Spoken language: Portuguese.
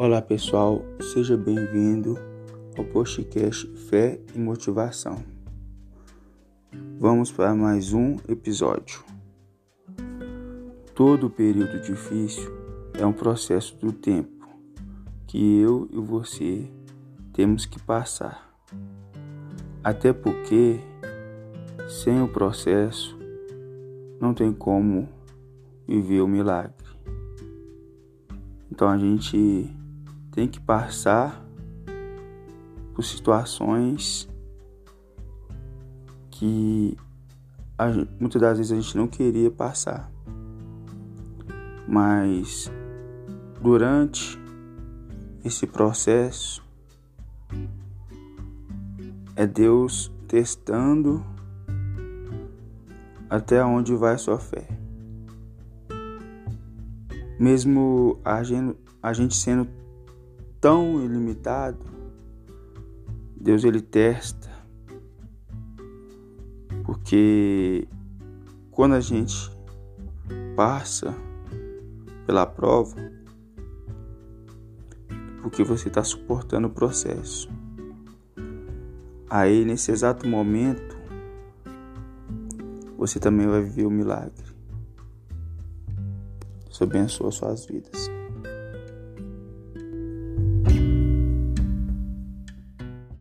Olá pessoal, seja bem-vindo ao podcast Fé e Motivação. Vamos para mais um episódio. Todo período difícil é um processo do tempo que eu e você temos que passar. Até porque, sem o processo, não tem como viver o milagre. Então a gente tem que passar por situações que gente, muitas das vezes a gente não queria passar. Mas durante esse processo é Deus testando até onde vai a sua fé. Mesmo a a gente sendo tão ilimitado, Deus ele testa. Porque quando a gente passa pela prova, porque você está suportando o processo. Aí nesse exato momento, você também vai viver o milagre. Deus abençoa suas vidas.